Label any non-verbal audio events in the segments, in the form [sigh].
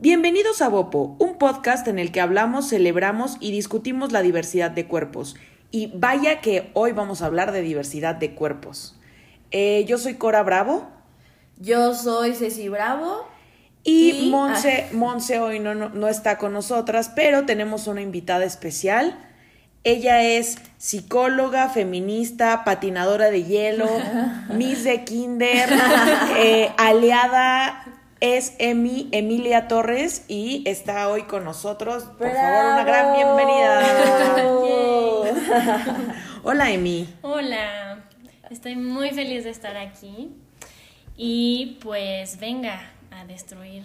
Bienvenidos a Bopo, un podcast en el que hablamos, celebramos y discutimos la diversidad de cuerpos. Y vaya que hoy vamos a hablar de diversidad de cuerpos. Eh, yo soy Cora Bravo. Yo soy Ceci Bravo. Y, y Monse. Monse hoy no, no, no está con nosotras, pero tenemos una invitada especial. Ella es psicóloga, feminista, patinadora de hielo, [laughs] Miss de Kinder, eh, aliada es Emi, Emilia Torres y está hoy con nosotros. Por favor, una gran bienvenida. [laughs] [laughs] Hola, Emi. Hola, estoy muy feliz de estar aquí y pues venga a destruir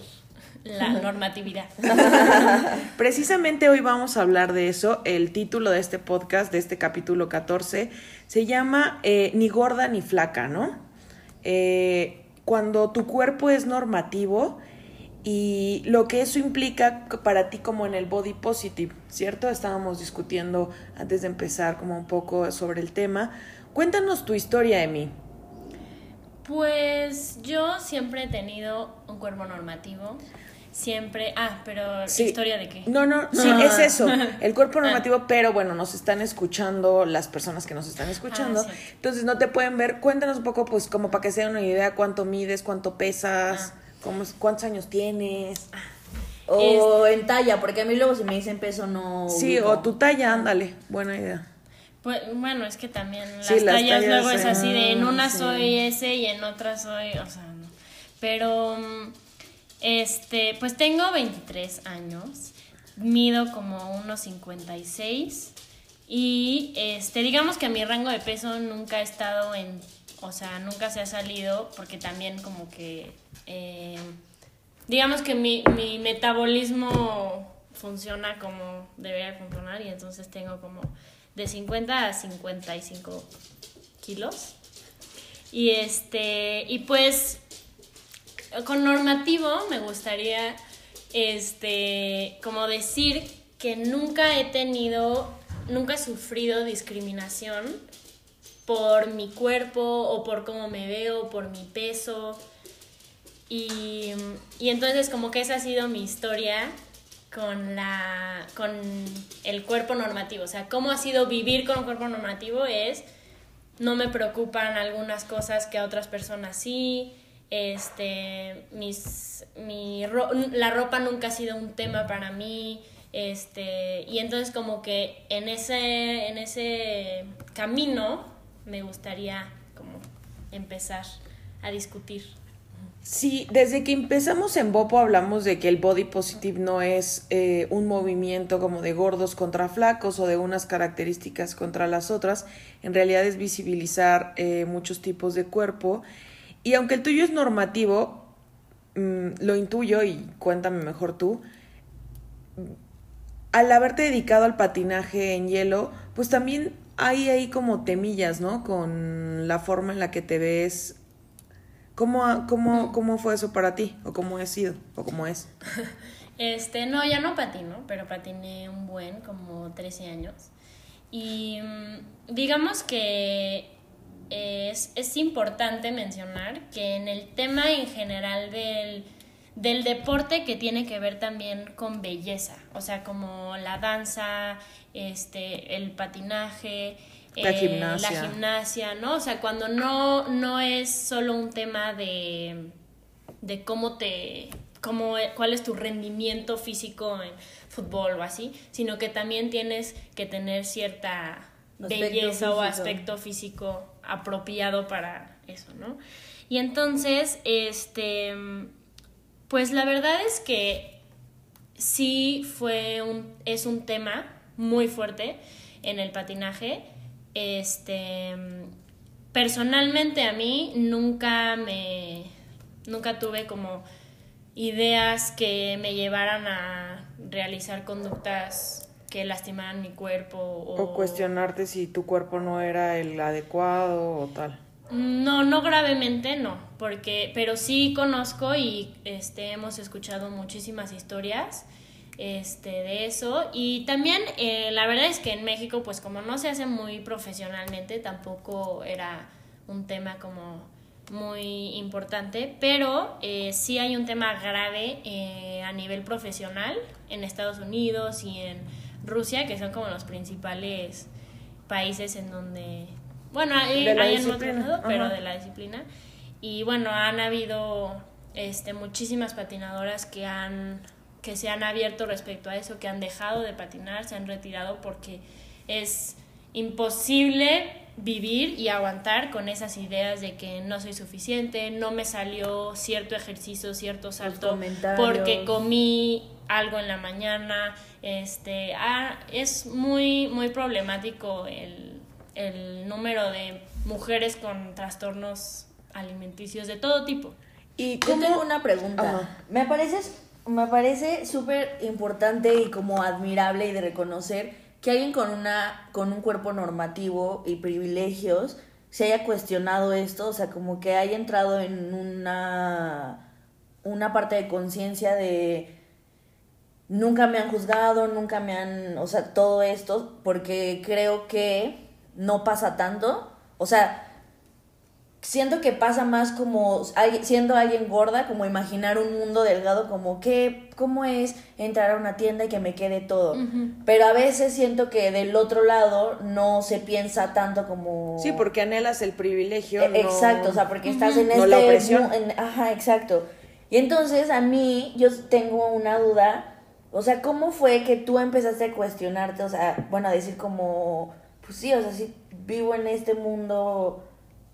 la [laughs] normatividad. Precisamente hoy vamos a hablar de eso. El título de este podcast, de este capítulo 14, se llama eh, Ni gorda ni flaca, ¿no? Eh, cuando tu cuerpo es normativo y lo que eso implica para ti como en el body positive, ¿cierto? Estábamos discutiendo antes de empezar como un poco sobre el tema. Cuéntanos tu historia, Emi. Pues yo siempre he tenido un cuerpo normativo. Siempre, ah, pero historia de qué? No, no, sí, es eso, [laughs] el cuerpo ah. normativo, pero bueno, nos están escuchando las personas que nos están escuchando, ah, entonces no te pueden ver, cuéntanos un poco, pues, como para que se den una idea, cuánto mides, cuánto pesas, ah. cómo, cuántos años tienes. O en talla, porque a mí luego si me dicen peso no... Sí, o tu talla, ándale, buena idea. Pues bueno, es que también las, tallas, luego es así de en una soy ese y en otra soy, o sea, no. Pero mm, este, pues tengo 23 años, mido como unos 56 y este, digamos que mi rango de peso nunca ha estado en, o sea, nunca se ha salido porque también como que, eh, digamos que mi, mi metabolismo funciona como debería funcionar y entonces tengo como de 50 a 55 kilos. Y este, y pues con normativo me gustaría este como decir que nunca he tenido nunca he sufrido discriminación por mi cuerpo o por cómo me veo, por mi peso. Y, y entonces como que esa ha sido mi historia con la con el cuerpo normativo, o sea, cómo ha sido vivir con un cuerpo normativo es no me preocupan algunas cosas que a otras personas sí, este, mis, mi la ropa nunca ha sido un tema para mí, este, y entonces como que en ese, en ese camino me gustaría como empezar a discutir. Sí, desde que empezamos en Bopo hablamos de que el body positive no es eh, un movimiento como de gordos contra flacos o de unas características contra las otras, en realidad es visibilizar eh, muchos tipos de cuerpo y aunque el tuyo es normativo, mm, lo intuyo y cuéntame mejor tú, al haberte dedicado al patinaje en hielo, pues también hay ahí como temillas, ¿no? Con la forma en la que te ves. ¿Cómo, cómo, cómo fue eso para ti? ¿O cómo ha sido? ¿O cómo es? [laughs] Este, no, ya no patino, pero patiné un buen, como 13 años. Y mm, digamos que es, importante mencionar que en el tema en general del, deporte que tiene que ver también con belleza, o sea, como la danza, este, el patinaje, la, eh, gimnasia. la gimnasia, ¿no? O sea, cuando no, no es solo un tema de, de cómo te, cómo, cuál es tu rendimiento físico en fútbol o así, sino que también tienes que tener cierta belleza o aspecto físico apropiado para eso, ¿no? Y entonces, este, pues la verdad es que sí fue un, es un tema muy fuerte en el patinaje. Este, personalmente a mí nunca me, nunca tuve como ideas que me llevaran a realizar conductas que lastimaran mi cuerpo. O, cuestionarte si tu cuerpo no era el adecuado o tal. No, no gravemente, no, porque, pero sí conozco y este, hemos escuchado muchísimas historias este, de eso. Y también eh, la verdad es que en México, pues como no se hace muy profesionalmente, tampoco era un tema como muy importante, pero eh, sí hay un tema grave eh, a nivel profesional en Estados Unidos y en Rusia, que son como los principales países en donde, bueno, hay, hay en otro lado, pero de la disciplina. Y bueno, han habido este, muchísimas patinadoras que han que se han abierto respecto a eso, que han dejado de patinar, se han retirado porque es imposible vivir y aguantar con esas ideas de que no soy suficiente, no me salió cierto ejercicio, cierto salto porque comí algo en la mañana, este, ah, es muy muy problemático el, el número de mujeres con trastornos alimenticios de todo tipo. Y Yo tengo una pregunta. Me parece me parece súper importante y como admirable y de reconocer que alguien con una con un cuerpo normativo y privilegios se haya cuestionado esto, o sea, como que haya entrado en una una parte de conciencia de nunca me han juzgado, nunca me han, o sea, todo esto porque creo que no pasa tanto, o sea, siento que pasa más como siendo alguien gorda, como imaginar un mundo delgado, como que, cómo es entrar a una tienda y que me quede todo. Pero a veces siento que del otro lado no se piensa tanto como... Sí, porque anhelas el privilegio. E, exacto, o sea, porque estás en este... La opresión. Ajá, exacto. Y entonces a mí yo tengo una duda, o sea, ¿cómo fue que tú empezaste a cuestionarte? O sea, bueno, a decir como, pues sí, o sea, sí, vivo en este mundo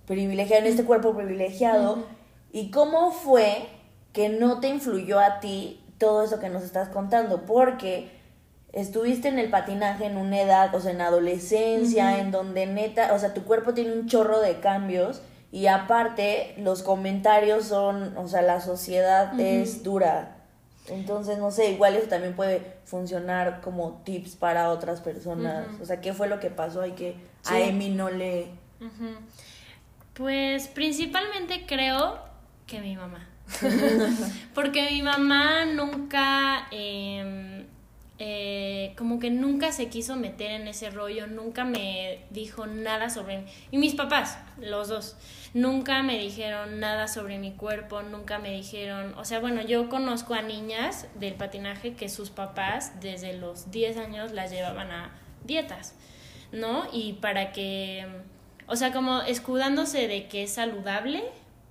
privilegiado, en este cuerpo privilegiado. ¿Y cómo fue que no te influyó a ti todo eso que nos estás contando? Porque estuviste en el patinaje en una edad, o sea, en adolescencia, en donde neta, o sea, tu cuerpo tiene un chorro de cambios y aparte los comentarios son, o sea, la sociedad es dura. Entonces, no sé, igual eso también puede funcionar como tips para otras personas. O sea, ¿qué fue lo que pasó y que a Emi no le... Pues principalmente creo que mi mamá. [laughs] [laughs] Porque mi mamá nunca, em, eh, como que nunca se quiso meter en ese rollo, nunca me dijo nada sobre mí. Y mis papás, los dos, nunca me dijeron nada sobre mi cuerpo, nunca me dijeron, o sea, bueno, yo conozco a niñas del patinaje que sus papás desde los 10 años las llevaban a dietas, ¿no? Y para que o sea, como escudándose de que es saludable,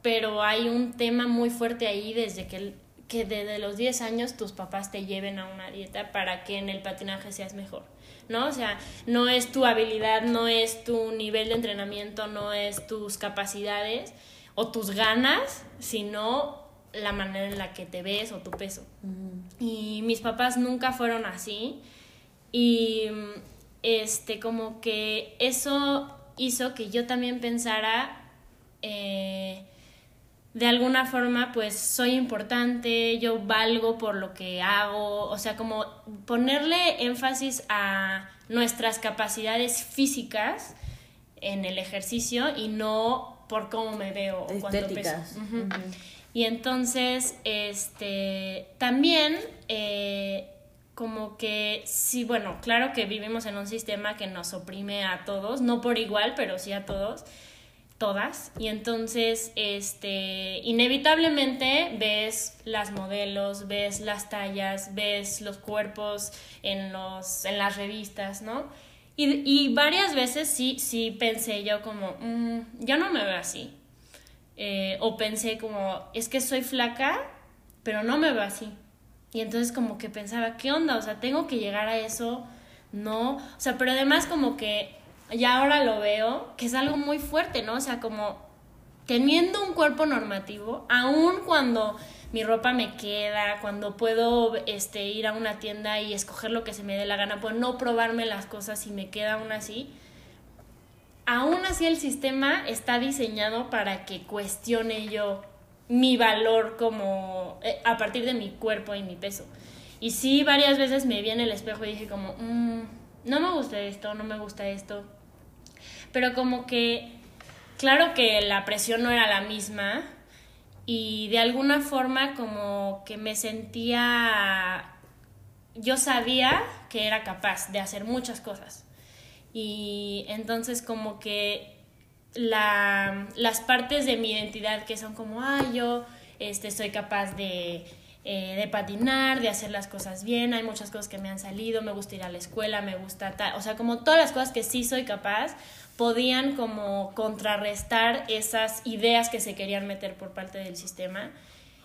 pero hay un tema muy fuerte ahí desde que, que desde los 10 años tus papás te lleven a una dieta para que en el patinaje seas mejor. ¿no? O sea, no es tu habilidad, no es tu nivel de entrenamiento, no es tus capacidades o tus ganas, sino la manera en la que te ves o tu peso. Y mis papás nunca fueron así y este como que eso hizo que yo también pensara, eh, de alguna forma, pues soy importante, yo valgo por lo que hago, o sea, como ponerle énfasis a nuestras capacidades físicas en el ejercicio y no por cómo me veo o cuánto peso. Y entonces, este, también eh, como que sí, bueno, claro que vivimos en un sistema que nos oprime a todos, no por igual, pero sí a todos, todas. Y entonces, este, inevitablemente ves las modelos, ves las tallas, ves los cuerpos en, los, en las revistas, ¿no? Y, y varias veces sí, sí pensé yo como, mm, yo no me veo así. Eh, o pensé como, es que soy flaca, pero no me veo así. Y entonces como que pensaba, ¿qué onda? O sea, tengo que llegar a eso, no. O sea, pero además como que ya ahora lo veo, que es algo muy fuerte, ¿no? O sea, como teniendo un cuerpo normativo, aun cuando mi ropa me queda, cuando puedo este, ir a una tienda y escoger lo que se me dé la gana, pues no probarme las cosas y me queda aún así, aún así el sistema está diseñado para que cuestione yo mi valor como eh, a partir de mi cuerpo y mi peso. Y sí, varias veces me vi en el espejo y dije como, mm, no me gusta esto, no me gusta esto. Pero como que, claro que la presión no era la misma y de alguna forma como que me sentía, yo sabía que era capaz de hacer muchas cosas. Y entonces como que la, las partes de mi identidad que son como, ah, yo este, soy capaz de, eh, de patinar, de hacer las cosas bien, hay muchas cosas que me han salido, me gusta ir a la escuela, me gusta tal, o sea, como todas las cosas que sí soy capaz, podían como contrarrestar esas ideas que se querían meter por parte del sistema.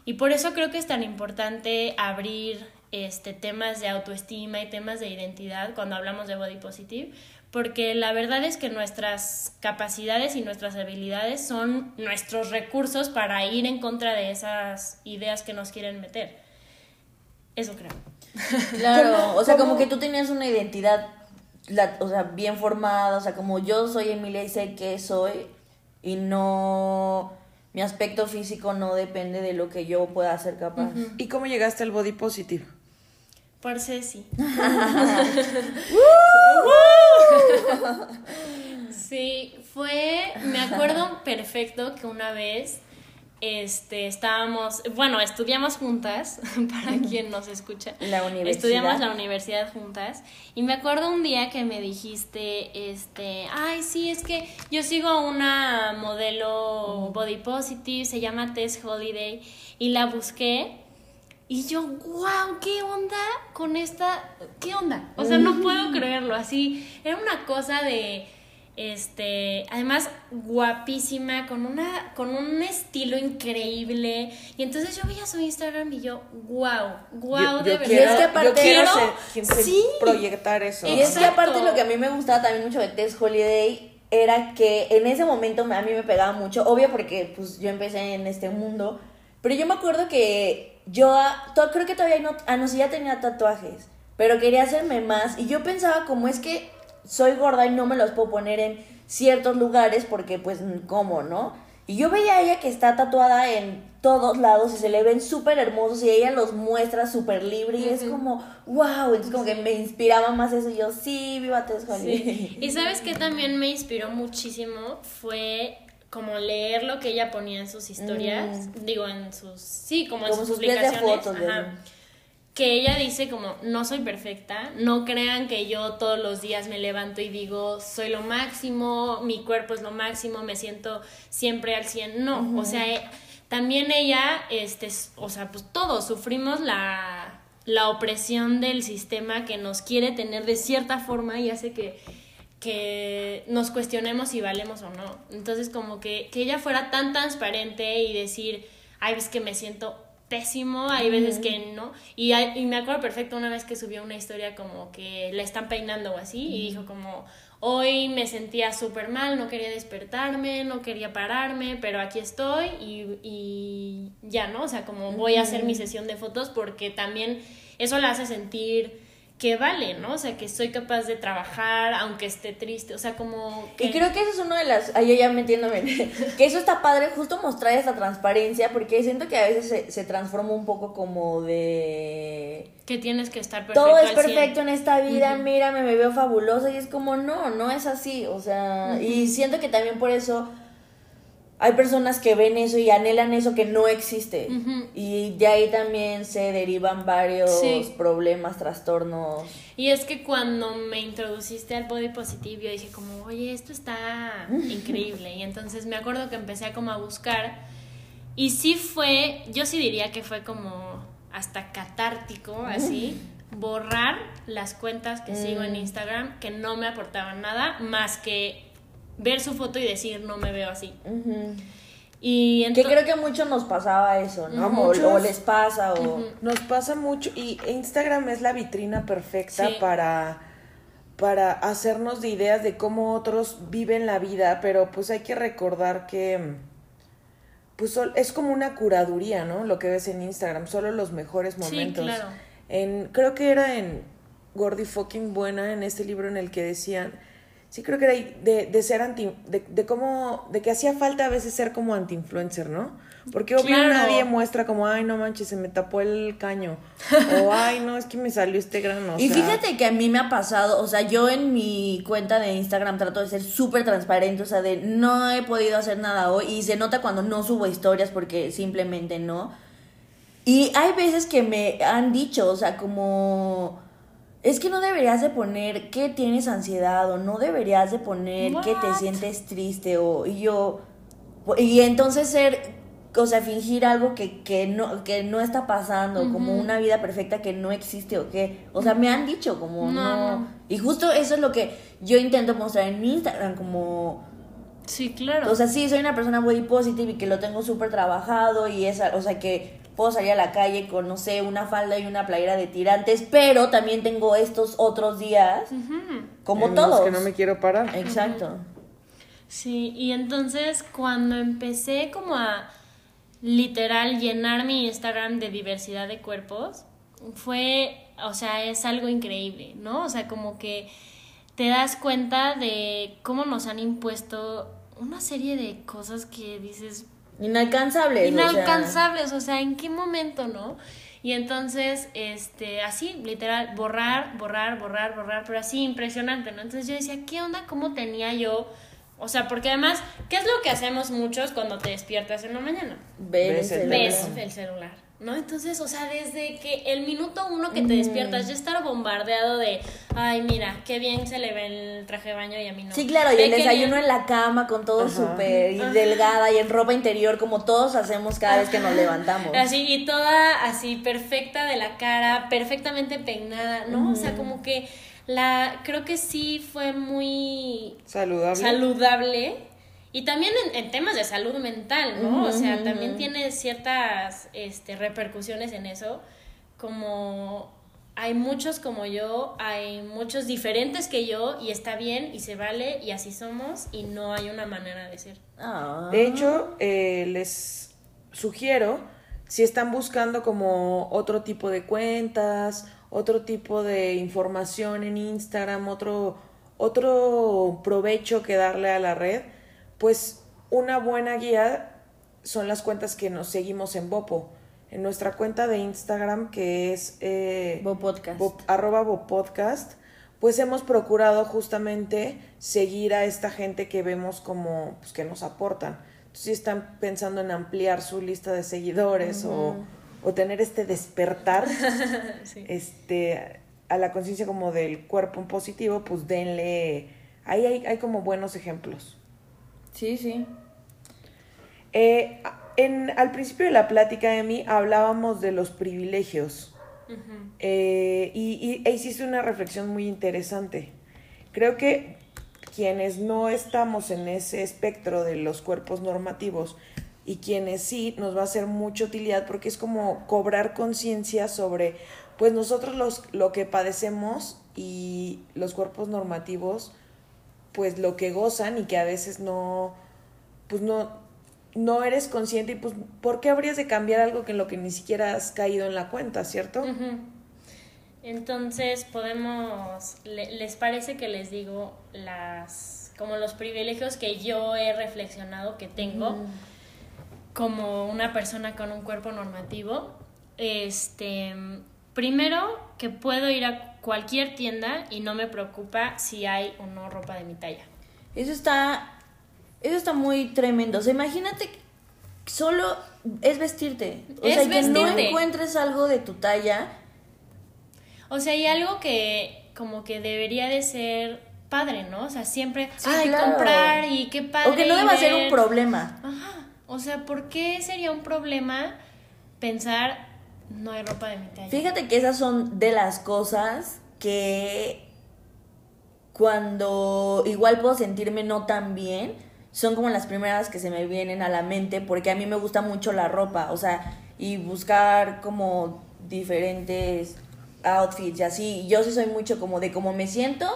Y por eso creo que es tan importante abrir este, temas de autoestima y temas de identidad cuando hablamos de body positive, porque la verdad es que nuestras capacidades y nuestras habilidades son nuestros recursos para ir en contra de esas ideas que nos quieren meter. Eso creo. [laughs] Claro, o sea, como que tú tenías una identidad, o sea, bien formada, o sea, como yo soy Emilia y sé qué soy y no mi aspecto físico no depende de lo que yo pueda ser capaz. ¿Y cómo llegaste al body positive? Por Ceci. [laughs] sí, fue, me acuerdo perfecto que una vez este, estábamos, bueno, estudiamos juntas, [laughs] para quien nos escucha. La universidad. Estudiamos la universidad juntas. Y me acuerdo un día que me dijiste, este, ay, sí, es que yo sigo una modelo body positive, se llama Tess Holiday, y la busqué y yo, wow, ¿qué onda con esta? ¿Qué onda? O sea, no puedo creerlo. Así, era una cosa de, este, además guapísima, con una, con un estilo increíble. Y entonces yo veía su Instagram y yo, wow, wow, de verdad. Quiero, es que aparte quiero, sí. proyectar eso. Y es que aparte lo que a mí me gustaba también mucho de Tess Holiday era que en ese momento a mí me pegaba mucho, obvio porque pues yo empecé en este mundo, pero yo me acuerdo que yo creo que todavía no, ah, no, sí ya tenía tatuajes, pero quería hacerme más y yo pensaba como es que soy gorda y no me los puedo poner en ciertos lugares porque pues cómo, ¿no? Y yo veía a ella que está tatuada en todos lados y se le ven súper hermosos y ella los muestra súper libre y es como, wow, entonces como que me inspiraba más eso y yo, sí, viva Tess sí. Y sabes que también me inspiró muchísimo fue como leer lo que ella ponía en sus historias, mm. digo, en sus, sí, como, en sus, publicaciones, fotos, que ella dice como, no soy perfecta, no crean que yo todos los días me levanto y digo, soy lo máximo, mi cuerpo es lo máximo, me siento siempre al 100, no, o sea, eh, también ella, este, o sea, pues todos sufrimos la, la opresión del sistema que nos quiere tener de cierta forma y hace que que nos cuestionemos si valemos o no. Entonces, como que, que ella fuera tan transparente y decir, hay veces que me siento pésimo, hay veces que no. Y, y, me acuerdo perfecto una vez que subió una historia como que la están peinando o así y dijo como, hoy me sentía súper mal, no quería despertarme, no quería pararme, pero aquí estoy y, y ya, ¿no? O sea, como voy a hacer mi sesión de fotos porque también eso la hace sentir que vale, ¿no? O sea, que soy capaz de trabajar aunque esté triste, o sea, como... Que... Y creo que eso es una de las, ahí ya metiéndome, [laughs] que eso está padre justo mostrar esa transparencia, porque siento que a veces se, se transforma un poco como de... Que tienes que estar perfecto. Todo es perfecto en esta vida, mírame, me veo fabulosa, y es como, no, no es así, o sea, y siento que también por eso hay personas que ven eso y anhelan eso que no existe. Y de ahí también se derivan varios problemas, trastornos. Y es que cuando me introduciste al body positive, yo dije como, oye, esto está [laughs] increíble. Y entonces me acuerdo que empecé a como a buscar. Y sí fue, yo sí diría que fue como hasta catártico, así, [laughs] borrar las cuentas que sigo en mm. Instagram que no me aportaban nada más que ver su foto y decir, no me veo así. Y que creo que a muchos nos pasaba eso, ¿no? o, les pasa o... Nos pasa mucho y Instagram es la vitrina perfecta para, para hacernos de ideas de cómo otros viven la vida, pero pues hay que recordar que pues es como una curaduría, ¿no? Lo que ves en Instagram, solo los mejores momentos. Sí, claro. En, creo que era en Gordy Fucking Buena, en este libro en el que decían sí creo que era de, de ser anti, de, de cómo, de que hacía falta a veces ser como anti-influencer, ¿no? Porque obvio nadie muestra como, ay, no manches, se me tapó el caño. o, [laughs] ay, no, es que me salió este grano. y fíjate que a mí me ha pasado, o sea, yo en mi cuenta de Instagram trato de ser súper transparente, o sea, de no he podido hacer nada hoy. Y se nota cuando no subo historias porque simplemente no. Y hay veces que me han dicho, o sea, como es que no deberías de poner que tienes ansiedad o no deberías de poner que te sientes triste o y yo y entonces ser o sea, fingir algo que, que, no, que no está pasando, como una vida perfecta que no existe o qué. O sea, me han dicho como no, Y justo eso es lo que yo intento mostrar en mi Instagram, como... Sí, claro. O sea, sí, soy una persona muy positiva y que lo tengo súper trabajado y esa, o sea, que puedo salir a la calle con, no sé, una falda y una playera de tirantes, pero también tengo estos otros días, como todos. que no me quiero parar. Exacto. Sí, y entonces cuando empecé como a literal llenar mi Instagram de diversidad de cuerpos, fue, o sea, es algo increíble, ¿no? O sea, como que te das cuenta de cómo nos han impuesto una serie de cosas que dices... Inalcanzables. Inalcanzables, o sea, ¿en qué momento, no? Y entonces, este, así, literal, borrar, borrar, borrar, borrar, pero así impresionante, ¿no? Entonces yo decía, ¿qué onda? ¿Cómo tenía yo o sea, porque además, ¿qué es lo que hacemos muchos cuando te despiertas en la mañana? Ves, el, celular. ¿No? Entonces, o sea, desde que el minuto uno que te despiertas, ya estar bombardeado de, ay, mira, qué bien se le ve el traje de baño y a mí no. Sí, claro, y el desayuno en la cama con todo súper y delgada y en ropa interior, como todos hacemos cada vez que nos levantamos. Así, y toda así perfecta de la cara, perfectamente peinada, ¿no? O sea, como que la creo que sí fue muy saludable. saludable y también en, temas de salud mental, ¿no? o sea, también tiene ciertas este, repercusiones en eso, como hay muchos como yo, hay muchos diferentes que yo y está bien y se vale y así somos y no hay una manera de ser. Ah. De hecho, eh, les sugiero, si están buscando como otro tipo de cuentas otro tipo de información en Instagram, otro, otro provecho que darle a la red, pues una buena guía son las cuentas que nos seguimos en Bopo. En nuestra cuenta de Instagram, que es eh, Bopodcast. arroba Bopodcast, pues hemos procurado justamente seguir a esta gente que vemos como pues, que nos aportan. Entonces, si están pensando en ampliar su lista de seguidores o o tener este despertar [laughs] este, a la conciencia como del cuerpo en positivo, pues denle, ahí hay, hay como buenos ejemplos. Sí, sí. Eh, en, al principio de la plática, Emi, hablábamos de los privilegios. Eh, y, e hiciste una reflexión muy interesante. Creo que quienes no estamos en ese espectro de los cuerpos normativos, y quienes sí nos va a hacer mucha utilidad porque es como cobrar conciencia sobre pues nosotros los, lo que padecemos y los cuerpos normativos pues lo que gozan y que a veces no pues no no eres consciente y pues ¿por qué habrías de cambiar algo que en lo que ni siquiera has caído en la cuenta, cierto? Entonces podemos, ¿les parece que les digo las, como los privilegios que yo he reflexionado que tengo? como una persona con un cuerpo normativo, este, primero que puedo ir a cualquier tienda y no me preocupa si hay o no ropa de mi talla. Eso está, eso está muy tremendo. O sea, imagínate solo es vestirte. O sea, que no encuentres algo de tu talla. O sea, hay algo que como que debería de ser padre, ¿no? O sea, siempre ay, comprar y qué padre. O que no deba ser un problema. Ajá. O sea, ¿por qué sería un problema pensar no hay ropa de mi talla? Fíjate que esas son de las cosas que cuando igual puedo sentirme no tan bien, son como las primeras que se me vienen a la mente porque a mí me gusta mucho la ropa, o sea, y buscar como diferentes outfits y así. Yo sí soy mucho como de cómo me siento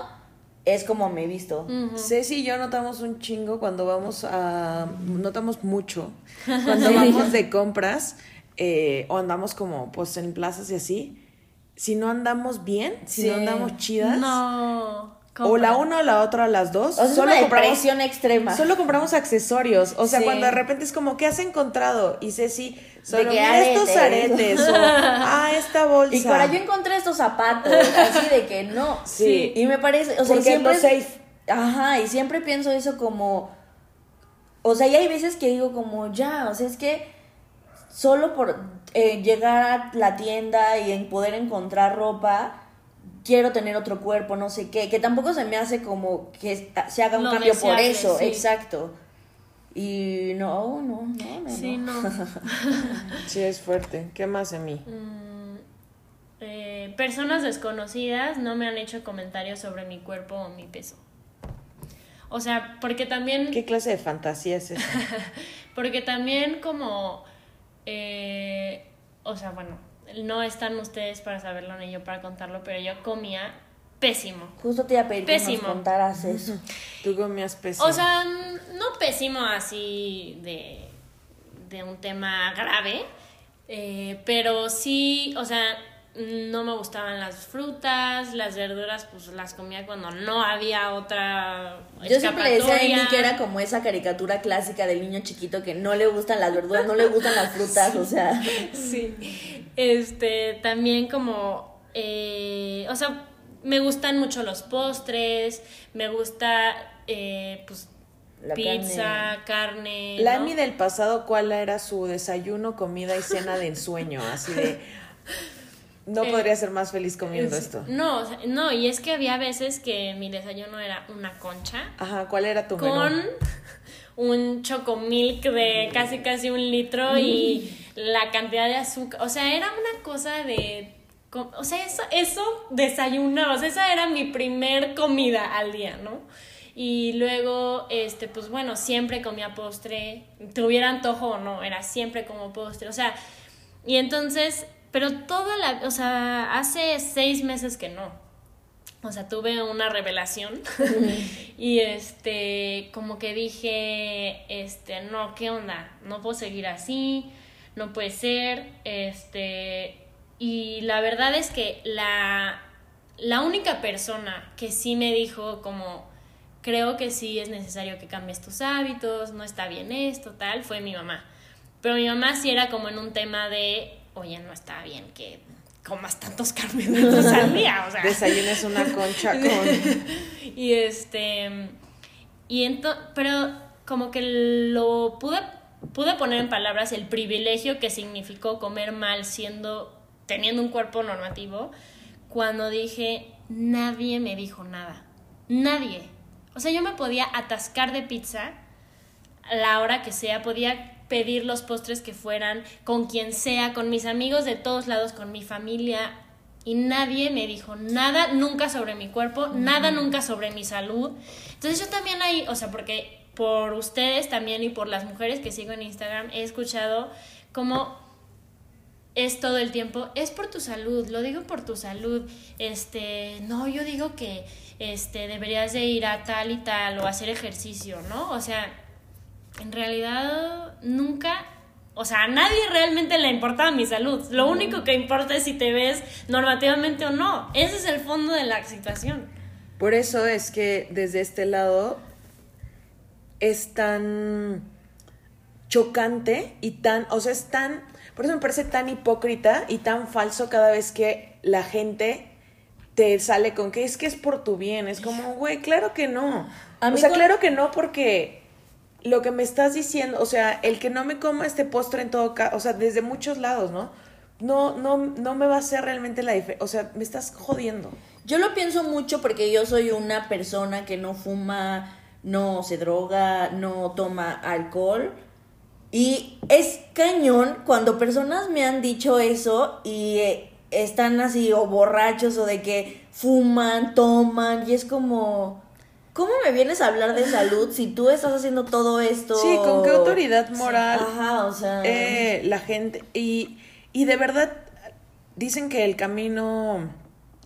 es como me he visto. Ceci y yo notamos un chingo cuando vamos a... Notamos mucho [laughs] cuando vamos de compras eh, o andamos como pues en plazas y así. Si no andamos bien, si no andamos chidas. No. O la una o la otra, las dos. O solo compramos, extrema. Solo compramos accesorios. O sea, cuando de repente es como, ¿qué has encontrado? Y Ceci, solo estos aretes. o, [laughs] ah, esta bolsa. Y para yo encontré estos zapatos. así de que no. Sí. Y me parece, o sea, siempre. safe. Ajá, y siempre pienso eso como. O sea, y hay veces que digo como, ya, o sea, es que solo por eh, llegar a la tienda y en poder encontrar ropa quiero tener otro cuerpo, no sé qué, que tampoco se me hace como que se haga un cambio por eso, exacto. Y no, no, no, no. Sí, no. [laughs] sí, es fuerte. ¿Qué más de mí? Mm, eh, personas desconocidas no me han hecho comentarios sobre mi cuerpo o mi peso. O sea, porque también... ¿Qué clase de fantasía es esa? [laughs] porque también como... Eh, o sea, bueno, no están ustedes para saberlo ni yo para contarlo, pero yo comía pésimo. Justo te iba a pedir pésimo. que nos contaras eso. Tú comías pésimo. O sea, no pésimo así de, de un tema grave, eh, pero sí, o sea, no me gustaban las frutas, las verduras, pues las comía cuando no había otra. Yo siempre decía a que era como esa caricatura clásica del niño chiquito que no le gustan las verduras, no le gustan las frutas, o sea. [laughs] Sí. Este, también como. Eh, o sea, me gustan mucho los postres, me gusta, eh, pues. pizza, carne. La Amy del pasado, ¿cuál era su desayuno, comida y cena de ensueño? Así de no eh, podría ser más feliz comiendo esto. No, no, y es que había veces que mi desayuno era una concha. Ajá, ¿cuál era tu con un chocomilk de casi casi un litro y [laughs] la cantidad de azúcar. O sea, era una cosa de. O sea, eso, eso desayunaba. O sea, esa era mi primer comida al día, ¿no? Y luego, este, pues bueno, siempre comía postre. Tuviera antojo o no, era siempre como postre. O sea, y entonces pero toda la, o sea, hace seis meses que no. O sea, tuve una revelación [laughs] y este, como que dije, este, no, ¿qué onda? No puedo seguir así, no puede ser, este, y la verdad es que la, la única persona que sí me dijo como, creo que sí es necesario que cambies tus hábitos, no está bien esto, tal, fue mi mamá. Pero mi mamá sí era como en un tema de oye, no está bien que comas tantos [laughs] carbohidratos al día, o sea. Desayunes una concha con... [laughs] y este... Y entonces, pero como que lo pude, pude poner en palabras el privilegio que significó comer mal siendo, teniendo un cuerpo normativo, cuando dije, nadie me dijo nada. Nadie. O sea, yo me podía atascar de pizza a la hora que sea, podía pedir los postres que fueran con quien sea, con mis amigos de todos lados, con mi familia. Y nadie me dijo nada nunca sobre mi cuerpo, nada nunca sobre mi salud. Entonces yo también ahí, o sea, porque por ustedes también y por las mujeres que sigo en Instagram, he escuchado como es todo el tiempo, es por tu salud, lo digo por tu salud. Este, no, yo digo que este deberías de ir a tal y tal o hacer ejercicio, ¿no? O sea, en realidad nunca, o sea, a nadie realmente le importaba mi salud. Lo único que importa es si te ves normativamente o no. Ese es el fondo de la situación. Por eso es que desde este lado es tan chocante y tan, o sea, es tan, por eso me parece tan hipócrita y tan falso cada vez que la gente te sale con que es que es por tu bien, es como, güey, claro que no. o sea, claro que no porque lo que me estás diciendo, o sea, el que no me coma este postre en todo caso, o sea, desde muchos lados, ¿no? No, no, no me va a hacer realmente la diferencia, o sea, me estás jodiendo. Yo lo pienso mucho porque yo soy una persona que no fuma, no se droga, no toma alcohol. Y es cañón cuando personas me han dicho eso y eh, están así o borrachos o de que fuman, toman y es como ¿Cómo me vienes a hablar de salud si tú estás haciendo todo esto? Sí, ¿con qué autoridad moral? Ajá, o sea. Eh, la gente. Y, y de verdad, dicen que el camino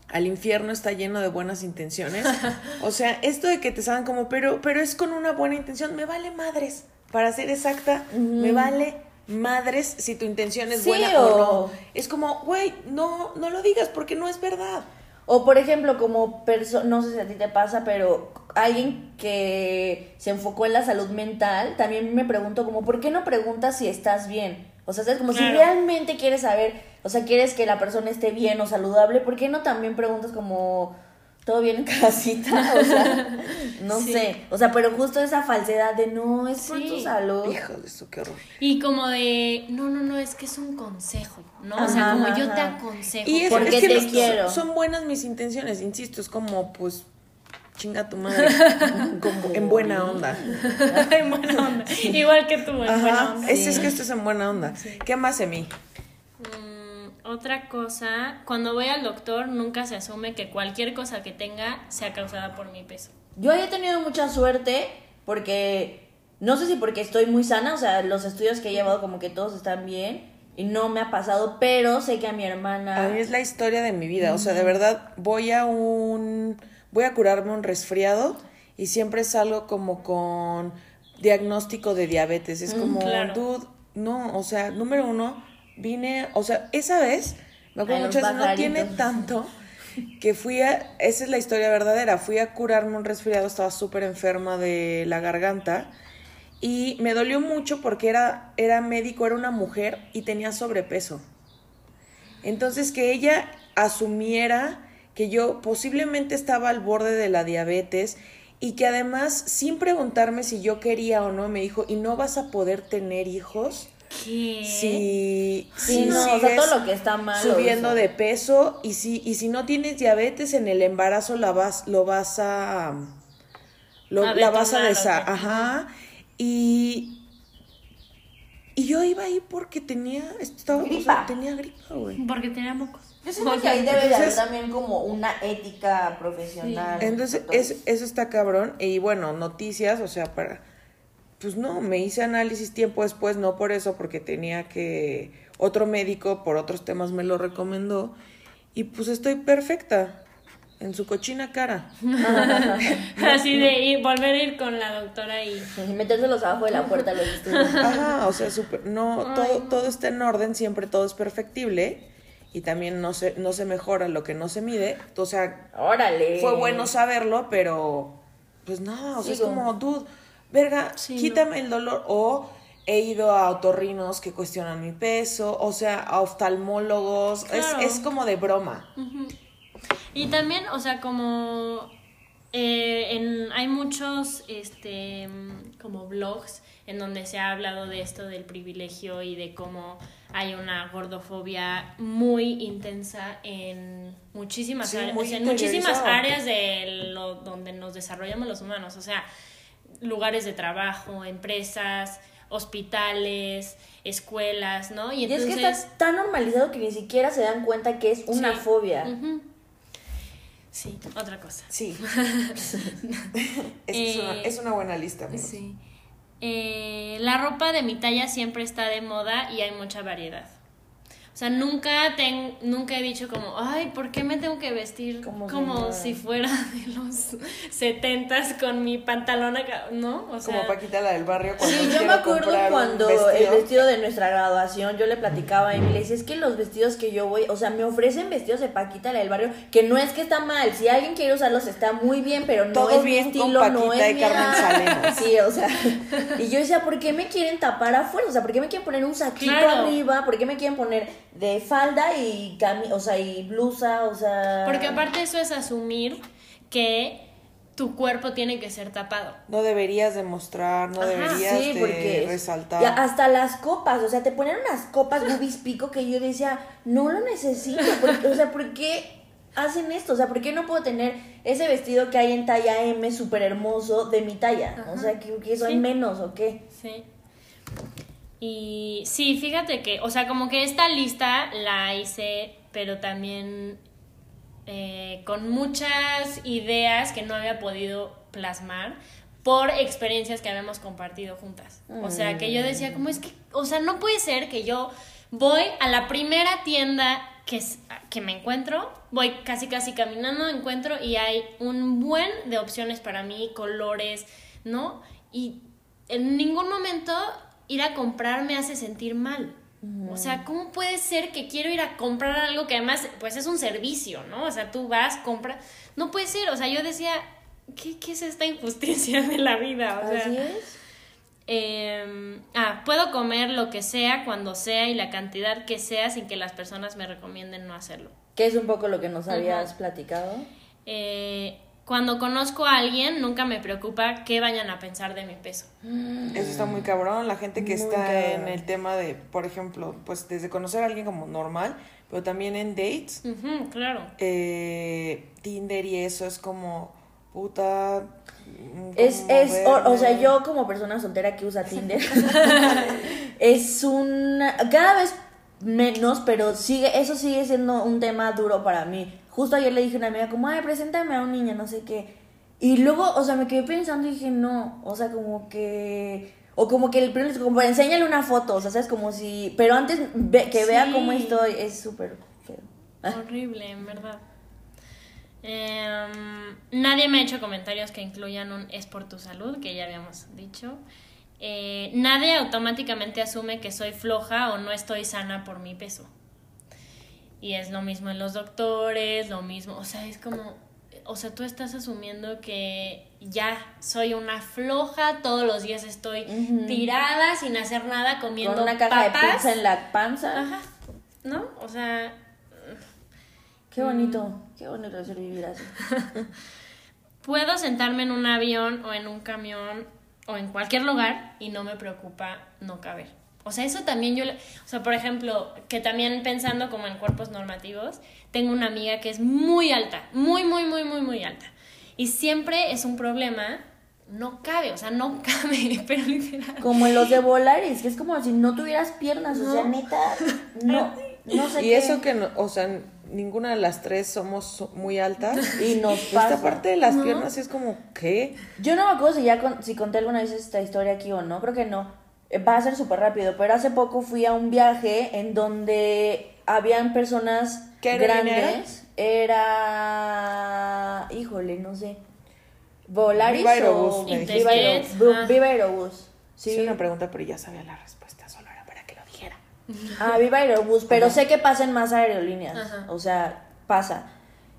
al infierno está lleno de buenas intenciones. [laughs] o sea, esto de que te salgan como, pero, pero es con una buena intención, me vale madres. Para ser exacta, me vale madres si tu intención es buena o... no. Es como, güey, no, no lo digas porque no es verdad. O por ejemplo, como persona, no sé si a ti te pasa, pero alguien que se enfocó en la salud mental, también me pregunto como, ¿por qué no preguntas si estás bien? O sea, es como si realmente quieres saber, o sea, quieres que la persona esté bien o saludable, ¿por qué no también preguntas como, todo bien en casita, o sea, [laughs] no sé, o sea, pero justo esa falsedad de no, es por tu salud. Hijo de eso, qué horror. Y como de, no, no, no, es que es un consejo, ¿no? o sea, como yo te aconsejo. Y porque te quiero. Son buenas mis intenciones, insisto, es como, pues, chinga tu madre, [laughs] como [laughs] en buena onda. en buena onda, igual que tú, en buena onda. Es, es que esto es en buena onda. ¿Qué más de mí? Otra cosa, cuando voy al doctor nunca se asume que cualquier cosa que tenga sea causada por mi peso. Yo he tenido mucha suerte porque no sé si porque estoy muy sana, o sea, los estudios que he llevado como que todos están bien y no me ha pasado, pero sé que a mi hermana... A mí es la historia de mi vida, o sea, de verdad voy a un... voy a curarme un resfriado y siempre salgo como con diagnóstico de diabetes, es como, dude, no, o sea, número uno vine, o sea, esa vez, me acuerdo no tiene tanto que fui a, esa es la historia verdadera, fui a curarme un resfriado, estaba súper enferma de la garganta y me dolió mucho porque era, era médico, era una mujer y tenía sobrepeso. Entonces que ella asumiera que yo posiblemente estaba al borde de la diabetes y que además sin preguntarme si yo quería o no me dijo, ¿y no vas a poder tener hijos? ¿Qué? Si, sí, no, o sea, todo lo que está mal. Subiendo de peso y si, y si no tienes diabetes en el embarazo la vas, lo vas a... Lo, la vas a desa ajá. Y, y yo iba ahí porque tenía, estaba, gripa. tenía gripa, güey. Porque tenía mocos. Yo siento que ahí debe de haber también como una ética profesional. Entonces, es, eso está cabrón. Y bueno, noticias, o sea, para pues no, me hice análisis tiempo después, no por eso, porque tenía que, otro médico por otros temas me lo recomendó y pues estoy perfecta en su cochina cara. [laughs] Así de ir, volver a ir con la doctora y... y metérselos abajo de la puerta los estudios. Ajá, o sea, super, no, todo, todo está en orden, siempre todo es perfectible y también no se, no se mejora lo que no se mide. O sea, Órale. fue bueno saberlo, pero pues nada, o sea, es como, dude verga, quítame el dolor o he ido a otorrinos que cuestionan mi peso, o sea, a oftalmólogos, es, como de broma. Y también, o sea, como eh, en, hay muchos, este, como blogs en donde se ha hablado de esto del privilegio y de cómo hay una gordofobia muy intensa en muchísimas áreas, en muchísimas áreas de lo, donde nos desarrollamos los humanos, o sea, lugares de trabajo, empresas, hospitales, escuelas, ¿no? Y, es que está tan normalizado que ni siquiera se dan cuenta que es una fobia. Sí, otra cosa. Sí. [laughs] [laughs] es, una, es, una, buena lista. Sí. Eh, la ropa de mi talla siempre está de moda y hay mucha variedad. O sea, nunca, ten, nunca he dicho como, ay, ¿por qué me tengo que vestir como, si fuera de los setentas con mi pantalón acá? ¿No? O sea, como Paquita la del barrio cuando Sí, yo me acuerdo cuando el vestido de nuestra graduación, yo le platicaba y me decía, es que los vestidos que yo voy, o sea, me ofrecen vestidos de Paquita la del barrio, que no es que está mal, si alguien quiere usarlos está muy bien, pero no es mi estilo, no es mi [laughs] Sí, o sea, y yo decía, ¿por qué me quieren tapar afuera? O sea, ¿por qué me quieren poner un saquito arriba? ¿Por qué me quieren poner de falda y cami o sea, y blusa, o sea... Porque aparte eso es asumir que tu cuerpo tiene que ser tapado. No deberías demostrar, no deberías sí, de resaltar. hasta las copas, o sea, te ponen unas copas boobies pico que yo decía, no lo necesito, o sea, ¿por qué hacen esto? O sea, ¿por qué no puedo tener ese vestido que hay en talla M súper hermoso de mi talla? O sea, ¿que, que soy menos o qué? Sí. Y sí, fíjate que, o sea, como que esta lista la hice, pero también eh, con muchas ideas que no había podido plasmar por experiencias que habíamos compartido juntas. O sea, que yo decía, ¿cómo es que, o sea, no puede ser que yo voy a la primera tienda que, que me encuentro, voy casi casi caminando, encuentro y hay un buen de opciones para mí, colores, ¿no? Y en ningún momento ir a comprar me hace sentir mal. O sea, ¿cómo puede ser que quiero ir a comprar algo que además, pues es un servicio, ¿no? O sea, tú vas, compras. No puede ser, o sea, yo decía, ¿qué, qué es esta injusticia de la vida? O sea, Así es. Em, ah, puedo comer lo que sea, cuando sea y la cantidad que sea sin que las personas me recomienden no hacerlo. Que es un poco lo que nos habías platicado. eh, cuando conozco a alguien, nunca me preocupa qué vayan a pensar de mi peso. Eso está muy cabrón. La gente que está en el tema de, por ejemplo, pues desde conocer a alguien como normal, pero también en dates. claro. Eh, Tinder y eso es como, puta. Es, es o, sea, yo como persona soltera que usa Tinder, [laughs] es un. Cada vez menos, pero sigue, eso sigue siendo un tema duro para mí. Justo ayer le dije a una amiga como, ay, preséntame a un niño, no sé qué. Y luego, o sea, me quedé pensando y dije, no, o sea, como que... O como que el primero, como enséñale una foto, o sea, es como si... Pero antes que vea cómo estoy, es súper feo. Horrible, en verdad. Em, nadie me ha hecho comentarios que incluyan un es por tu salud, que ya habíamos dicho. Eh, nadie automáticamente asume que soy floja o no estoy sana por mi peso. Y es lo mismo en los doctores, lo mismo, o sea, es como, o sea, tú estás asumiendo que ya soy una floja, todos los días estoy tirada sin hacer nada, comiendo Con una caja de pizza en la panza. Ajá. ¿No? O sea, qué bonito, mm. qué bonito es vivir así. [laughs] Puedo sentarme en un avión o en un camión o en cualquier lugar y no me preocupa no caber. O sea, eso también yo, o sea, por ejemplo, que también pensando como en cuerpos normativos, tengo una amiga que es muy alta, muy, muy, muy, muy, muy alta. Y siempre es un problema, no cabe, o sea, no [laughs] cabe, pero literal. Como en los de Volaris, que es como si no tuvieras piernas, o sea, neta, [laughs] no, no sé Y eso que, no, o sea, ninguna de las tres somos muy altas. [laughs] Y nos pasa. Esta parte de las piernas es como, ¿qué? Yo no me acuerdo si ya si conté alguna vez esta historia aquí o no, creo que no va a ser súper rápido, pero hace poco fui a un viaje en donde habían personas grandes. Era? Híjole, no sé. ¿Volaris o Viva Aerobús? Viva Aerobús. Sí. una pregunta, pero ya sabía la respuesta, solo era para que lo dijera. Ah, Viva Aerobús, pero sé que pasa en más aerolíneas. O sea, pasa.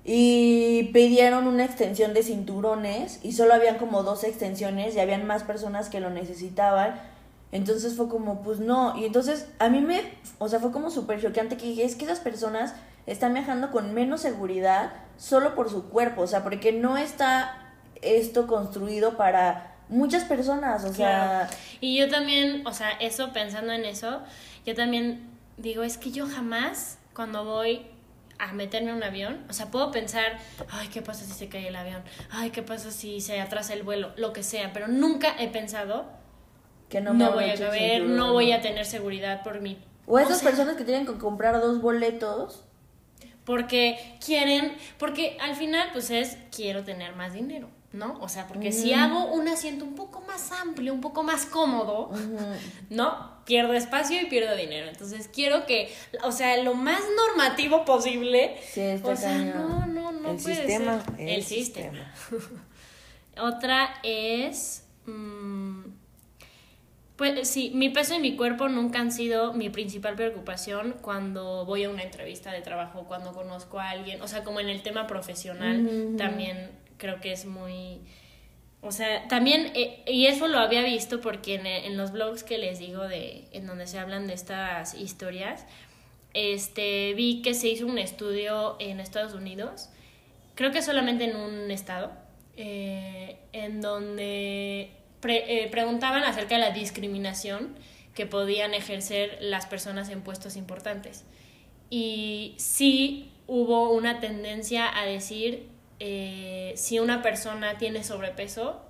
Y pidieron una extensión de cinturones y solo habían como dos extensiones y habían más personas que lo necesitaban entonces fue como, pues no. Y entonces a mí me, o sea, fue como súper choqueante que dije, es que esas personas están viajando con menos seguridad solo por su cuerpo, o sea, porque no está esto construido para muchas personas, o sea... Y yo también, o sea, eso, pensando en eso, yo también digo, es que yo jamás, cuando voy a meterme en un avión, o sea, puedo pensar, ay, ¿qué pasa si se cae el avión? Ay, ¿qué pasa si se atrasa el vuelo? Lo que sea, pero nunca he pensado no, voy a caber, no voy a tener seguridad por mi... O esas personas que tienen que comprar dos boletos. Porque quieren, porque al final pues es, quiero tener más dinero, ¿no? O sea, porque si hago un asiento un poco más amplio, un poco más cómodo, ¿no? Pierdo espacio y pierdo dinero. Entonces quiero que, o sea, lo más normativo posible. Sí, o sea, no, no, no el puede sistema, ser. El, sistema. [laughs] Otra es... Mm, pues sí, mi peso y mi cuerpo nunca han sido mi principal preocupación cuando voy a una entrevista de trabajo, cuando conozco a alguien, o sea, como en el tema profesional también creo que es muy... O sea, también, eh, y eso lo había visto porque en, en, los blogs que les digo de, en donde se hablan de estas historias, este, vi que se hizo un estudio en Estados Unidos, creo que solamente en un estado, eh, en donde eh, preguntaban acerca de la discriminación que podían ejercer las personas en puestos importantes. Y sí hubo una tendencia a decir, eh, si una persona tiene sobrepeso,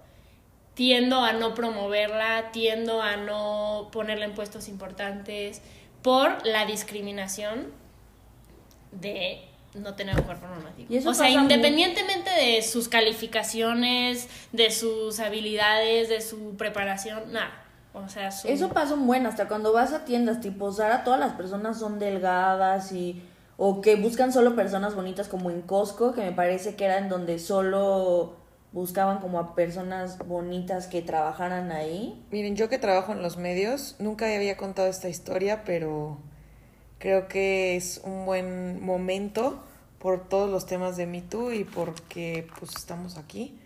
tiendo a no promoverla, tiendo a no ponerla en puestos importantes por la discriminación de no tener un cuerpo normativo. o sea, independientemente de sus calificaciones, de sus habilidades, de su preparación, nada. O sea, eso pasa un buen, hasta cuando vas a tiendas tipo Zara, todas las personas son delgadas y o que buscan solo personas bonitas como en Costco, que me parece que era en donde solo buscaban como a personas bonitas que trabajaran ahí. Miren, yo que trabajo en los medios, nunca había contado esta historia, pero Creo que es un buen momento por todos los temas de Me Too y porque pues estamos aquí.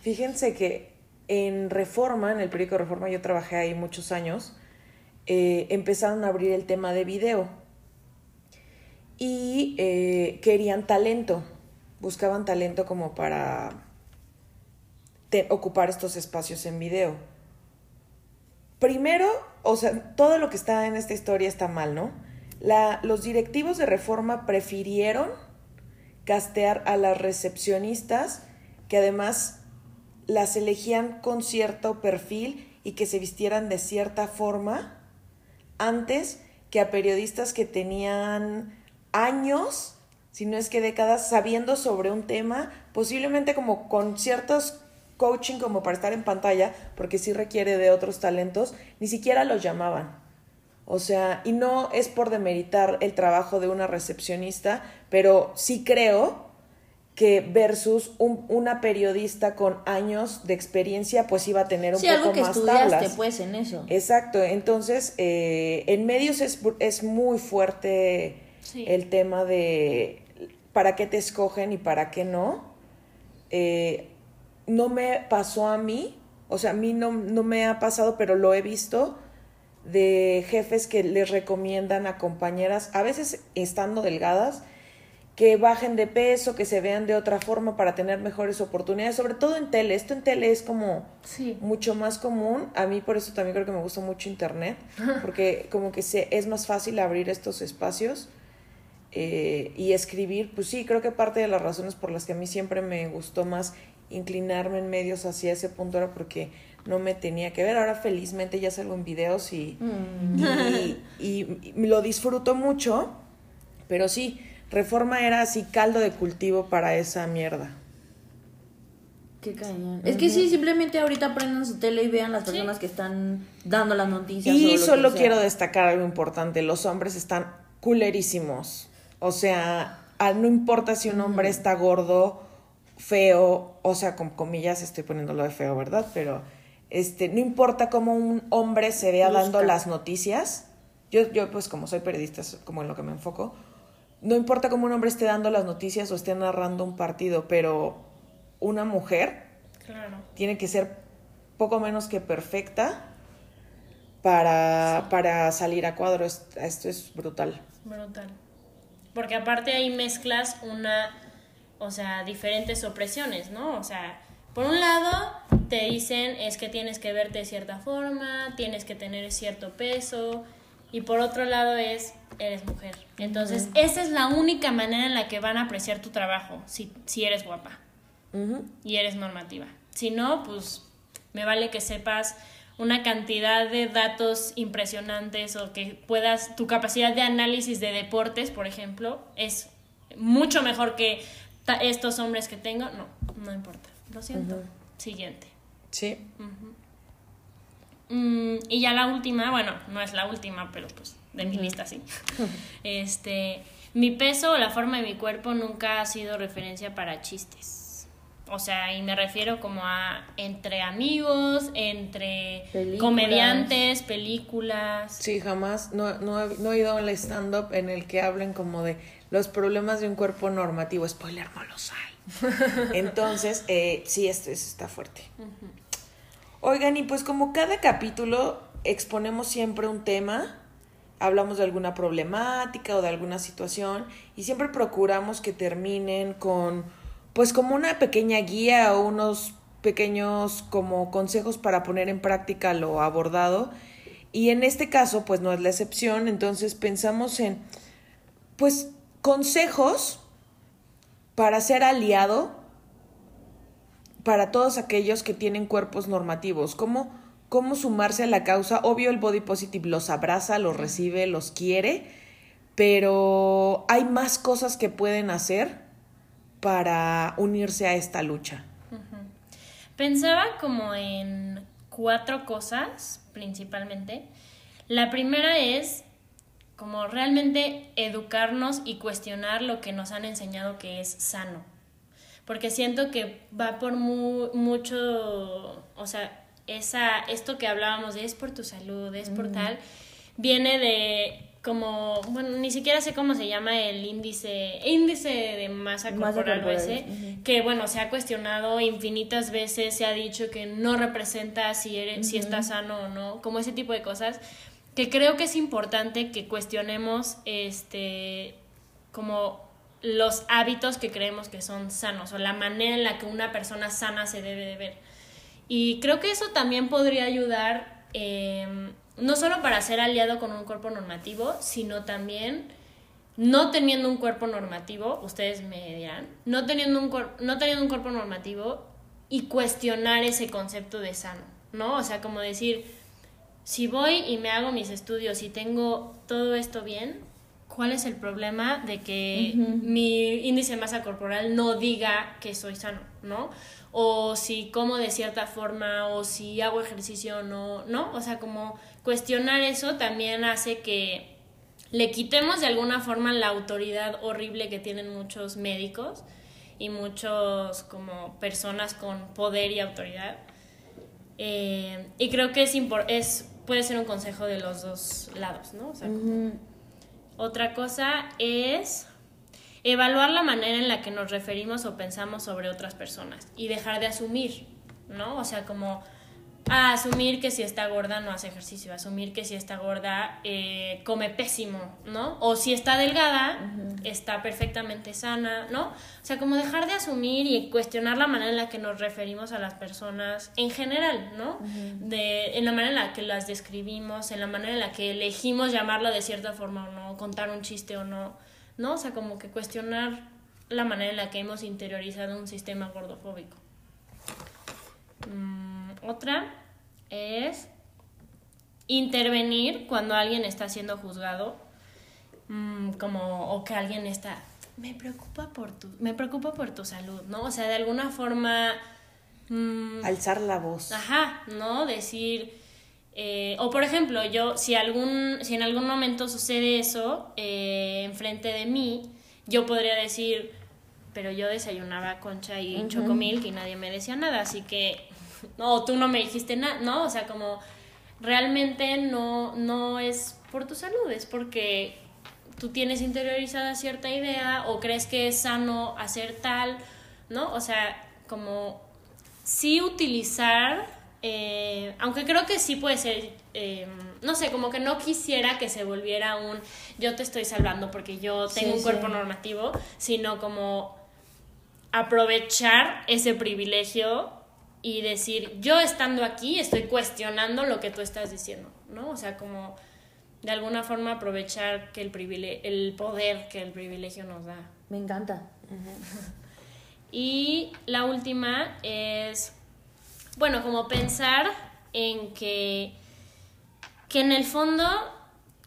Fíjense que en Reforma, en el periódico Reforma, yo trabajé ahí muchos años, eh, empezaron a abrir el tema de video y eh, querían talento, buscaban talento como para ocupar estos espacios en video. Primero, o sea, todo lo que está en esta historia está mal, ¿no? La, los directivos de reforma prefirieron castear a las recepcionistas que además las elegían con cierto perfil y que se vistieran de cierta forma antes que a periodistas que tenían años, si no es que décadas, sabiendo sobre un tema, posiblemente como con ciertos coaching como para estar en pantalla, porque sí requiere de otros talentos, ni siquiera los llamaban. O sea, y no es por demeritar el trabajo de una recepcionista, pero sí creo que versus un, una periodista con años de experiencia, pues iba a tener un sí, poco algo que más estudiaste, pues, en eso. Exacto, entonces, eh, en medios es, es muy fuerte el tema de para qué te escogen y para qué no. Eh, no me pasó a mí, o sea, a mí no, no me ha pasado, pero lo he visto de jefes que les recomiendan a compañeras, a veces estando delgadas, que bajen de peso, que se vean de otra forma para tener mejores oportunidades, sobre todo en tele. Esto en tele es como mucho más común. A mí por eso también creo que me gusta mucho internet, porque [laughs] como que se, es más fácil abrir estos espacios eh, y escribir. Pues sí, creo que parte de las razones por las que a mí siempre me gustó más inclinarme en medios hacia ese punto era porque no me tenía que ver. Ahora felizmente ya salgo en videos y, mm. [laughs] y lo disfruto mucho, pero sí Reforma era así caldo de cultivo para esa mierda. Qué cañón. Es que sí, simplemente ahorita prendan su tele y vean las personas que están dando las noticias. Y solo quiero destacar algo importante. Los hombres están culerísimos. O sea, no importa si un hombre está gordo, feo, o sea, con comillas estoy poniéndolo de feo, ¿verdad? Pero este, no importa cómo un hombre se vea dando las noticias. Yo, yo, pues como soy periodista, es como en lo que me enfoco no importa cómo un hombre esté dando las noticias o esté narrando un partido, pero una mujer tiene que ser poco menos que perfecta para, para salir a cuadro. Esto es brutal. Brutal. Porque aparte ahí mezclas una, o sea, diferentes opresiones, ¿no? O sea, por un lado te dicen es que tienes que verte de cierta forma, tienes que tener cierto peso, y por otro lado es, eres mujer. Entonces, esa es la única manera en la que van a apreciar tu trabajo, si, si eres guapa y eres normativa. Si no, pues me vale que sepas una cantidad de datos impresionantes o que puedas, tu capacidad de análisis de deportes, por ejemplo, es mucho mejor que estos hombres que tengo. No, no importa. Lo siento. Siguiente. Sí. Mm, y ya la última, bueno, no es la última, pero pues de mi lista sí. [laughs] este, mi peso o la forma de mi cuerpo nunca ha sido referencia para chistes. O sea, y me refiero como a entre amigos, entre comediantes, películas. Sí, jamás, no, no, no he ido a un stand-up en el que hablen como de los problemas de un cuerpo normativo. Spoiler, no los hay. [laughs] Entonces, eh, sí, esto, está fuerte. Oigan, y pues como cada capítulo exponemos siempre un tema, hablamos de alguna problemática o de alguna situación y siempre procuramos que terminen con pues como una pequeña guía o unos pequeños como consejos para poner en práctica lo abordado. Y en este caso pues no es la excepción, entonces pensamos en pues consejos para ser aliado para todos aquellos que tienen cuerpos normativos. ¿Cómo, cómo sumarse a la causa? Obvio, el body positive los abraza, los recibe, los quiere, pero hay más cosas que pueden hacer para unirse a esta lucha. Pensaba como en cuatro cosas principalmente. La primera es como realmente educarnos y cuestionar lo que nos han enseñado que es sano. Porque siento que va por mucho, o sea, esa, esto que hablábamos de es por tu salud, es por tal, viene de como, bueno, ni siquiera sé cómo se llama el índice, índice de masa corporal, ese, que bueno, se ha cuestionado infinitas veces, se ha dicho que no representa si eres, si estás sano o no, como ese tipo de cosas, que creo que es importante que cuestionemos, este, como los hábitos que creemos que son sanos o la manera en la que una persona sana se debe de ver. Y creo que eso también podría ayudar em, no solo para ser aliado con un cuerpo normativo, sino también no teniendo un cuerpo normativo, ustedes me dirán, no teniendo un, no teniendo un cuerpo normativo y cuestionar ese concepto de sano, ¿no? O sea, como decir, si voy y me hago mis estudios y tengo todo esto bien, ¿cuál es el problema de que mi índice de masa corporal no diga que soy sano, ¿no? O si como de cierta forma, o si hago ejercicio o no, ¿no? O sea, como cuestionar eso también hace que le quitemos de alguna forma la autoridad horrible que tienen muchos médicos y muchos como personas con poder y autoridad. Eh, y creo que es, es puede ser un consejo de los dos lados, ¿no? Otra cosa es evaluar la manera en la que nos referimos o pensamos sobre otras personas y dejar de asumir, ¿no? O sea, como a asumir que si está gorda no hace ejercicio, asumir que si está gorda eh, come pésimo, ¿no? O si está delgada, está perfectamente sana, ¿no? O sea, como dejar de asumir y cuestionar la manera en la que nos referimos a las personas en general, ¿no? de, en la manera en la que las describimos, en la manera en la que elegimos llamarla de cierta forma o no, contar un chiste o no, ¿no? O sea, como que cuestionar la manera en la que hemos interiorizado un sistema gordofóbico. Mm. Otra es intervenir cuando alguien está siendo juzgado, mm, como o que alguien está me preocupa por tu me preocupa por tu salud, ¿no? O sea, de alguna forma mm, alzar la voz. Ajá, ¿no? Decir eh, o por ejemplo, yo si algún si en algún momento sucede eso eh, enfrente de mí, yo podría decir pero yo desayunaba concha y chocomilk y nadie me decía nada, así que no, tú no me dijiste nada, ¿no? O sea, como realmente no, no es por tu salud, es porque tú tienes interiorizada cierta idea o crees que es sano hacer tal, ¿no? O sea, como sí utilizar, eh, aunque creo que sí puede ser, eh, no sé, como que no quisiera que se volviera un yo te estoy salvando porque yo tengo un cuerpo normativo, sino como aprovechar ese privilegio y decir, yo estando aquí estoy cuestionando lo que tú estás diciendo, ¿no? O sea, como de alguna forma aprovechar que el, el poder que el privilegio nos da. Me encanta. y la última es, bueno, como pensar en que, que en el fondo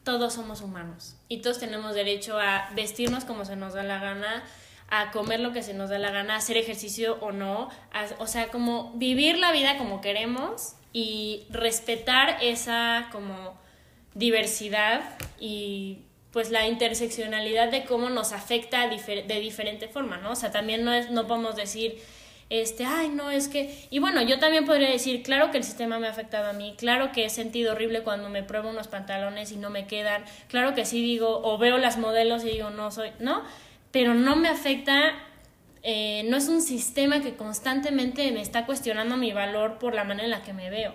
todos somos humanos y todos tenemos derecho a vestirnos como se nos da la gana, a comer lo que se nos da la gana, hacer ejercicio o no, o sea, como vivir la vida como queremos y respetar esa como diversidad y pues la interseccionalidad de cómo nos afecta de diferente forma, ¿no? O sea, también no, es, no podemos decir, este, ay, no, es que... Y bueno, yo también podría decir, claro que el sistema me ha afectado a mí, claro que he sentido horrible cuando me pruebo unos pantalones y no me quedan, claro que sí digo, o veo las modelos y digo, no soy, ¿no? Pero no me afecta, eh, no es un sistema que constantemente me está cuestionando mi valor por la manera en la que me veo.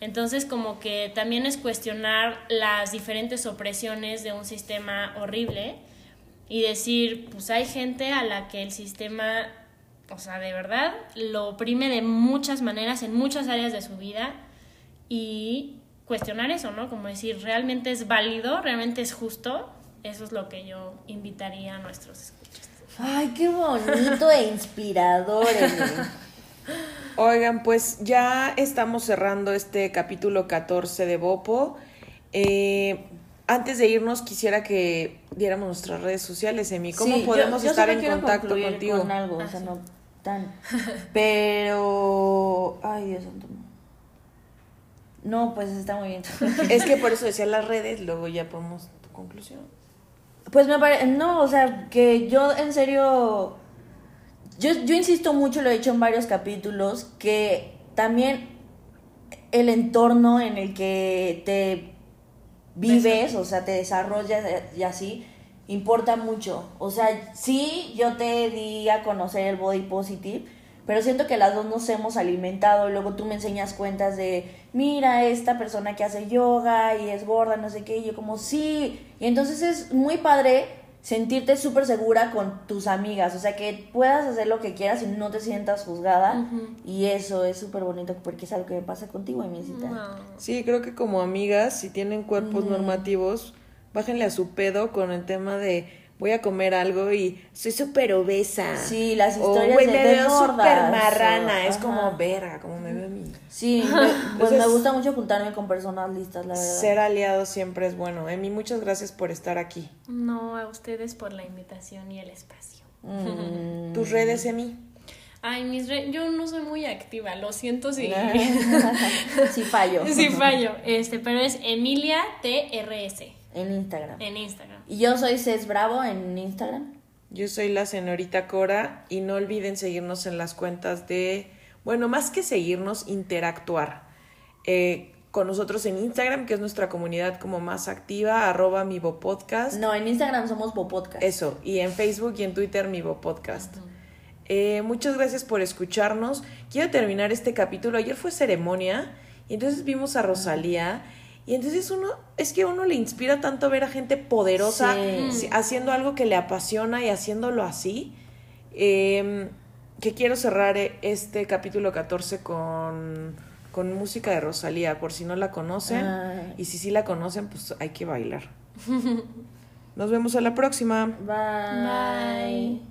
Entonces, como que también es cuestionar las diferentes opresiones de un sistema horrible y decir, pues hay gente a la que el sistema, o sea, de verdad, lo oprime de muchas maneras, en muchas áreas de su vida y cuestionar eso, ¿no? Como decir, ¿realmente es válido? ¿Realmente es justo? Eso es lo que yo invitaría a nuestros escuchas. Ay, qué bonito e inspirador. [laughs] Oigan, pues ya estamos cerrando este capítulo 14 de Bopo. Eh, antes de irnos, quisiera que diéramos nuestras redes sociales, Emi. ¿Cómo podemos estar en contacto contigo? Con algo, o sea, no tan. [laughs] Pero. Ay, Dios santo. No, pues está muy bien. es que por eso decía las redes, luego ya podemos tu conclusión. Pues me parece, no, o sea, que yo en serio, yo, yo insisto mucho, lo he dicho en varios capítulos, que también el entorno en el que te vives, o sea, te desarrollas y así, importa mucho. O sea, sí, yo te di a conocer el body positive, pero siento que las dos nos hemos alimentado. Luego tú me enseñas cuentas de, mira, esta persona que hace yoga y es gorda, no sé qué. Y yo como, sí. Y entonces es muy padre sentirte súper segura con tus amigas, o sea, que puedas hacer lo que quieras y no te sientas juzgada. Y eso es súper bonito porque es algo que me pasa contigo, Emilicita. No. Sí, creo que como amigas, si tienen cuerpos normativos, bájenle a su pedo con el tema de voy a comer algo y soy súper obesa. Sí, las historias o, de, me veo súper marrana. es como verga, como me veo Sí, [laughs] pues me gusta mucho juntarme con personas listas, la verdad. Ser aliado siempre es bueno. Emi, muchas gracias por estar aquí. No, a ustedes por la invitación y el espacio. Mm. ¿Tus redes, Emi? Ay, mis redes, yo no soy muy activa, lo siento si... [laughs] sí fallo. Sí fallo, este, pero es Emilia TRS. En Instagram. En Instagram. Y yo soy Cés Bravo en Instagram. Yo soy la señorita Cora y no olviden seguirnos en las cuentas de, bueno, más que seguirnos, interactuar eh, con nosotros en Instagram, que es nuestra comunidad como más activa, arroba mi Podcast. No, en Instagram somos Podcast. Eso, y en Facebook y en Twitter mi Podcast. Eh, muchas gracias por escucharnos. Quiero terminar este capítulo. Ayer fue ceremonia y entonces vimos a Rosalía. Y entonces uno, es que uno le inspira tanto ver a gente poderosa haciendo algo que le apasiona y haciéndolo así. Em, que quiero cerrar este capítulo 14 con, con música de Rosalía, por si no la conocen. Y si sí la conocen, pues hay que bailar. [laughs] Nos vemos a la próxima. Bye. Bye.